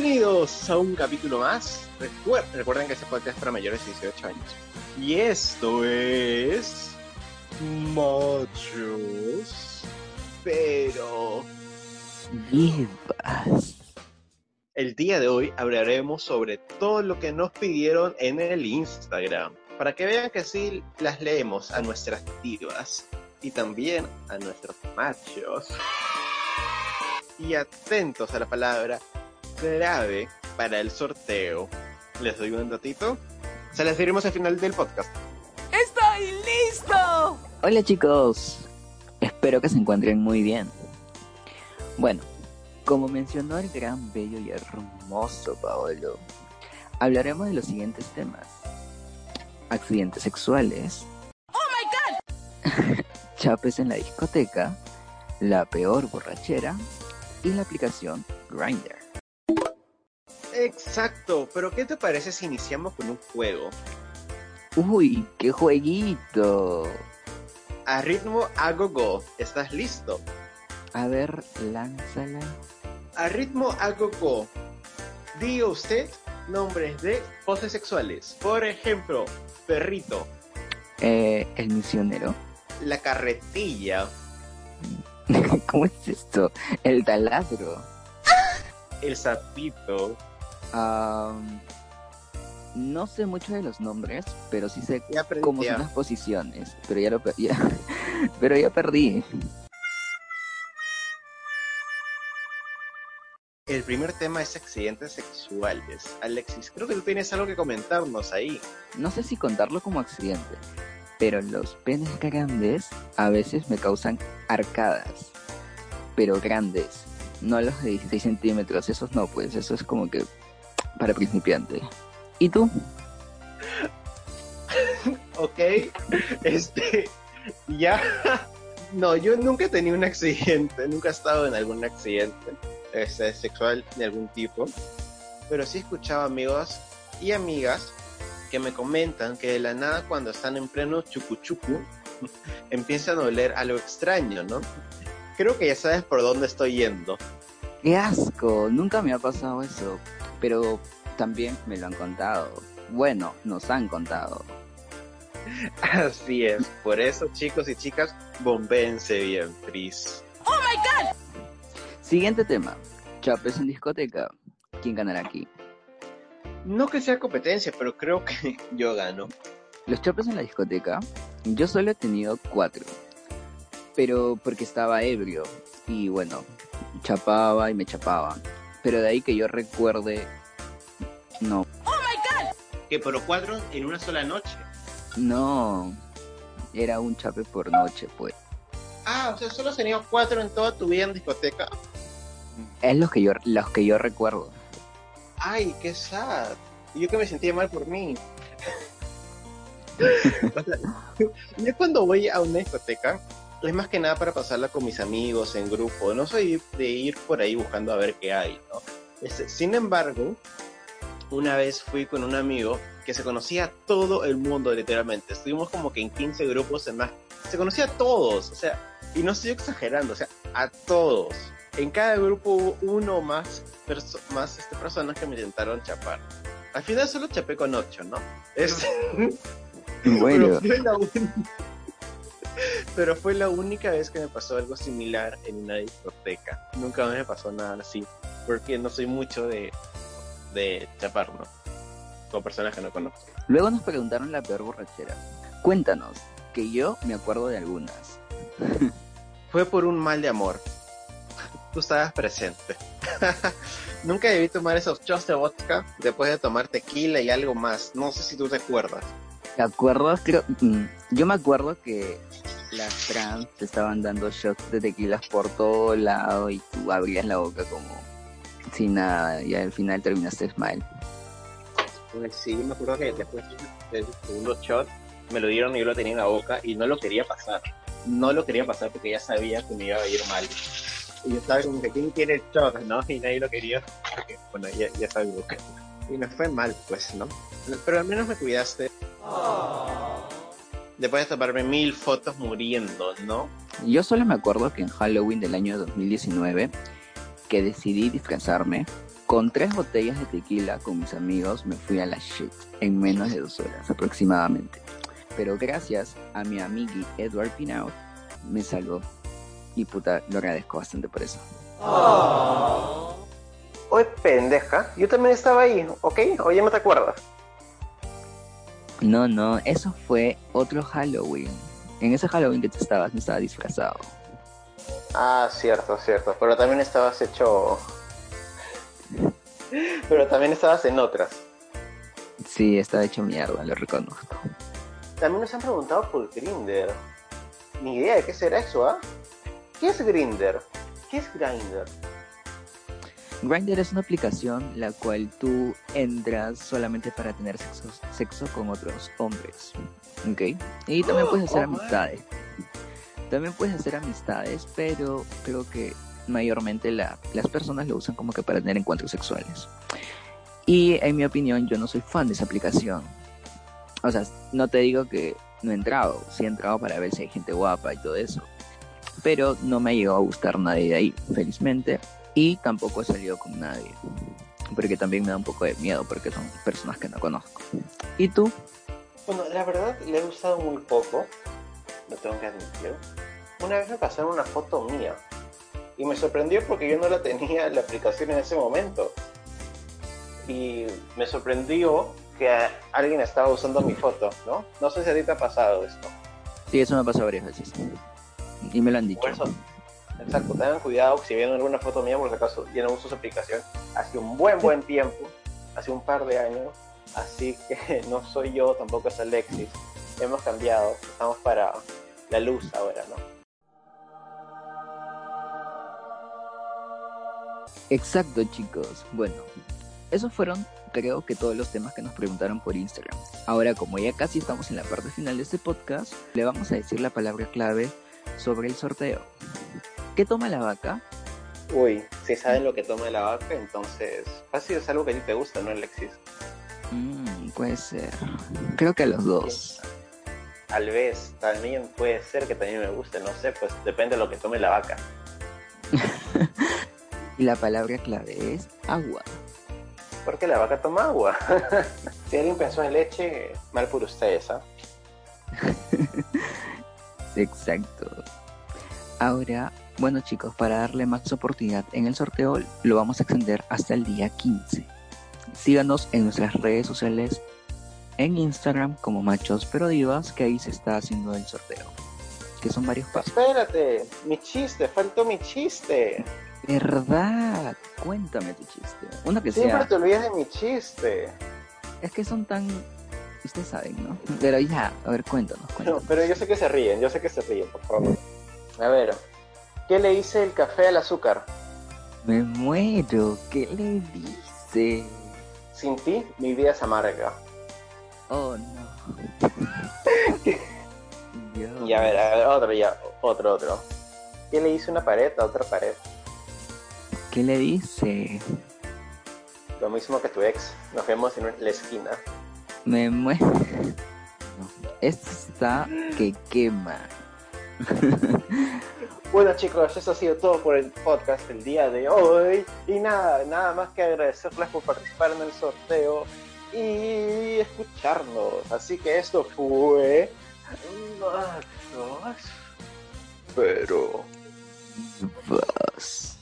Bienvenidos a un capítulo más. Recuerden que este podcast es para mayores de 18 años. Y esto es. Machos. Pero. Vivas. El día de hoy hablaremos sobre todo lo que nos pidieron en el Instagram. Para que vean que sí las leemos a nuestras divas y también a nuestros machos. Y atentos a la palabra clave para el sorteo. ¿Les doy un datito? Se las diremos al final del podcast. ¡Estoy listo! Hola chicos, espero que se encuentren muy bien. Bueno, como mencionó el gran, bello y hermoso Paolo, hablaremos de los siguientes temas. Accidentes sexuales. ¡Oh my god! chapes en la discoteca, la peor borrachera y la aplicación Grindr. Exacto, pero ¿qué te parece si iniciamos con un juego? Uy, qué jueguito. A ritmo a go go, ¿estás listo? A ver, lánzala. A ritmo a go go, diga usted nombres de poses sexuales. Por ejemplo, perrito. Eh, el misionero. La carretilla. ¿Cómo es esto? El taladro. El sapito. Am, no sé mucho de los nombres, pero sí sé Ya cómo ya. son las posiciones. Pero ya lo ya- pero ya perdí. El primer tema es accidentes sexuales. Alexis, creo que tú tienes algo que comentarnos ahí. No sé si contarlo como accidente, pero los penes grandes a veces me causan arcadas. Pero grandes, no los de 16 centímetros, esos no, pues eso es como que para principiante. ¿Y tú? Ok, este, ya. No, yo nunca he tenido un accidente, nunca he estado en algún accidente este, sexual de algún tipo, pero sí he escuchado amigos y amigas que me comentan que de la nada cuando están en pleno chucuchucu empiezan a oler algo extraño, ¿no? Creo que ya sabes por dónde estoy yendo. ¡Qué asco! Nunca me ha pasado eso, pero también me lo han contado. Bueno, nos han contado. Así es, por eso chicos y chicas, bombéense bien, please. ¡Oh my god! Siguiente tema. Chapes en discoteca. ¿Quién ganará aquí? No que sea competencia, pero creo que yo gano. Los chapes en la discoteca, yo solo he tenido cuatro. Pero porque estaba ebrio. Y bueno, chapaba y me chapaba. Pero de ahí que yo recuerde, no. Que pero cuatro en una sola noche. No. Era un chape por noche, pues. Ah, o sea, solo has tenido cuatro en toda tu vida en discoteca. Es los que yo, los que yo recuerdo. Ay, qué sad. Y yo que me sentía mal por mí. O sea, yo cuando voy a una discoteca, es más que nada para pasarla con mis amigos en grupo. No soy de ir por ahí buscando a ver qué hay, ¿no? Este, sin embargo, una vez fui con un amigo que se conocía a todo el mundo, literalmente. Estuvimos como que en 15 grupos en más. Se conocía a todos, o sea, y no estoy exagerando, o sea, a todos. En cada grupo hubo uno o más, perso- más este, personas que me intentaron chapar. Al final solo chapé con ocho, ¿no? Es- Bueno, pero, fue la única vez que me pasó algo similar en una discoteca. Nunca me pasó nada así, porque no soy mucho de, de chapar, ¿no? Con personas que no conozco. luego nos preguntaron la peor borrachera. Cuéntanos, que yo me acuerdo de algunas. Fue por un mal de amor. Tú estabas presente. Nunca debí tomar esos shots de vodka después de tomar tequila y algo más. No sé si tú te acuerdas. ¿Te acuerdas? Creo, mm, yo me acuerdo que las trans te estaban dando shots de tequilas por todo lado y tú abrías la boca como sin nada y al final terminaste mal. Pues sí, me acuerdo que después del segundo shot me lo dieron y yo lo tenía en la boca y no lo quería pasar. No lo quería pasar porque ya sabía que me iba a ir mal. Y yo estaba como que, ¿quién quiere el shot? ¿No? Y nadie lo quería porque, bueno, ya, ya sabía que... Y me fue mal, pues, ¿no? Pero al menos me cuidaste. Después de tomarme mil fotos muriendo, ¿no? Yo solo me acuerdo que en Halloween del año 2019, que decidí disfrazarme, Con tres botellas de tequila con mis amigos me fui a la shit en menos de dos horas aproximadamente. Pero gracias a mi amigui Edward Pinaut me salvó. Y puta, lo agradezco bastante por eso. Oye, pendeja, yo también estaba ahí, ¿ok? Oye, ¿no te acuerdas? No, no, eso fue otro Halloween. En ese Halloween que tú estabas, no estaba disfrazado. Ah, cierto, cierto. Pero también estabas hecho. Pero también estabas en otras. Sí, estaba hecho mierda, lo reconozco. También nos han preguntado por Grinder. Ni idea de qué será eso, ¿ah? ¿Qué es Grinder? ¿Qué es Grinder? Grindr es una aplicación la cual tú entras solamente para tener sexo, sexo con otros hombres. ¿Ok? Y también puedes hacer Oh, amistades. También puedes hacer amistades, pero creo que mayormente la- las personas lo usan como que para tener encuentros sexuales. Y en mi opinión, yo no soy fan de esa aplicación. O sea, no te digo que no he entrado, sí he entrado para ver si hay gente guapa y todo eso. Pero no me ha llegado a gustar nadie de ahí, felizmente. Y tampoco he salido con nadie. Porque también me da un poco de miedo porque son personas que no conozco. ¿Y tú? Bueno, la verdad le he gustado muy poco. Lo tengo que admitir. Una vez me pasaron una foto mía. Y me sorprendió porque yo no la tenía en la aplicación en ese momento. Y me sorprendió que alguien estaba usando mi foto, ¿no? No sé si a ti te ha pasado esto. Sí, eso me ha pasado varias veces. Y me lo han dicho. Por eso, exacto, tengan cuidado si ven alguna foto mía, por si acaso ya no uso su aplicación hace un buen, buen tiempo, hace un par de años, así que no soy yo, tampoco es Alexis. Hemos cambiado, estamos para la luz ahora, ¿no? Exacto, chicos. Bueno, esos fueron, creo que todos los temas que nos preguntaron por Instagram. Ahora, como ya casi estamos en la parte final de este podcast, le vamos a decir la palabra clave sobre el sorteo. ¿Qué toma la vaca? Uy, si saben lo que toma la vaca, entonces fácil es algo que a ti te gusta, ¿no, Alexis? Mm, puede ser. Creo que a los dos. Tal vez, también puede ser que también me guste, no sé, pues depende de lo que tome la vaca. Y la palabra clave es agua. Porque la vaca toma agua. si alguien pensó en leche, mal por ustedes, ¿ah? Exacto. Ahora, bueno chicos, para darle más oportunidad en el sorteo, lo vamos a extender hasta el día 15. Síganos en nuestras redes sociales, en Instagram como Machos Pero Divas, que ahí se está haciendo el sorteo. Que son varios pasos. Espérate, mi chiste, faltó mi chiste. ¿Verdad? Cuéntame tu chiste. Uno que Siempre sea... te olvidas de mi chiste. Es que son tan... Ustedes saben, ¿no? Pero ya, a ver, cuéntanos, No, cuéntanos. pero yo sé que se ríen, yo sé que se ríen, por favor. A ver, ¿qué le hice el café al azúcar? Me muero. ¿Qué le dice? Sin ti, mi vida es amarga. Oh, no. Dios. Y a ver, a ver, otro ya, otro, otro. ¿Qué le hice una pared a otra pared? ¿Qué le dice? Lo mismo que tu ex. Nos vemos en la esquina. Me muero. Esto está que quema. Bueno chicos, eso ha sido todo por el podcast del día de hoy. Y nada, nada más que agradecerles por participar en el sorteo y escucharnos. Así que esto fue... Pero... Vos.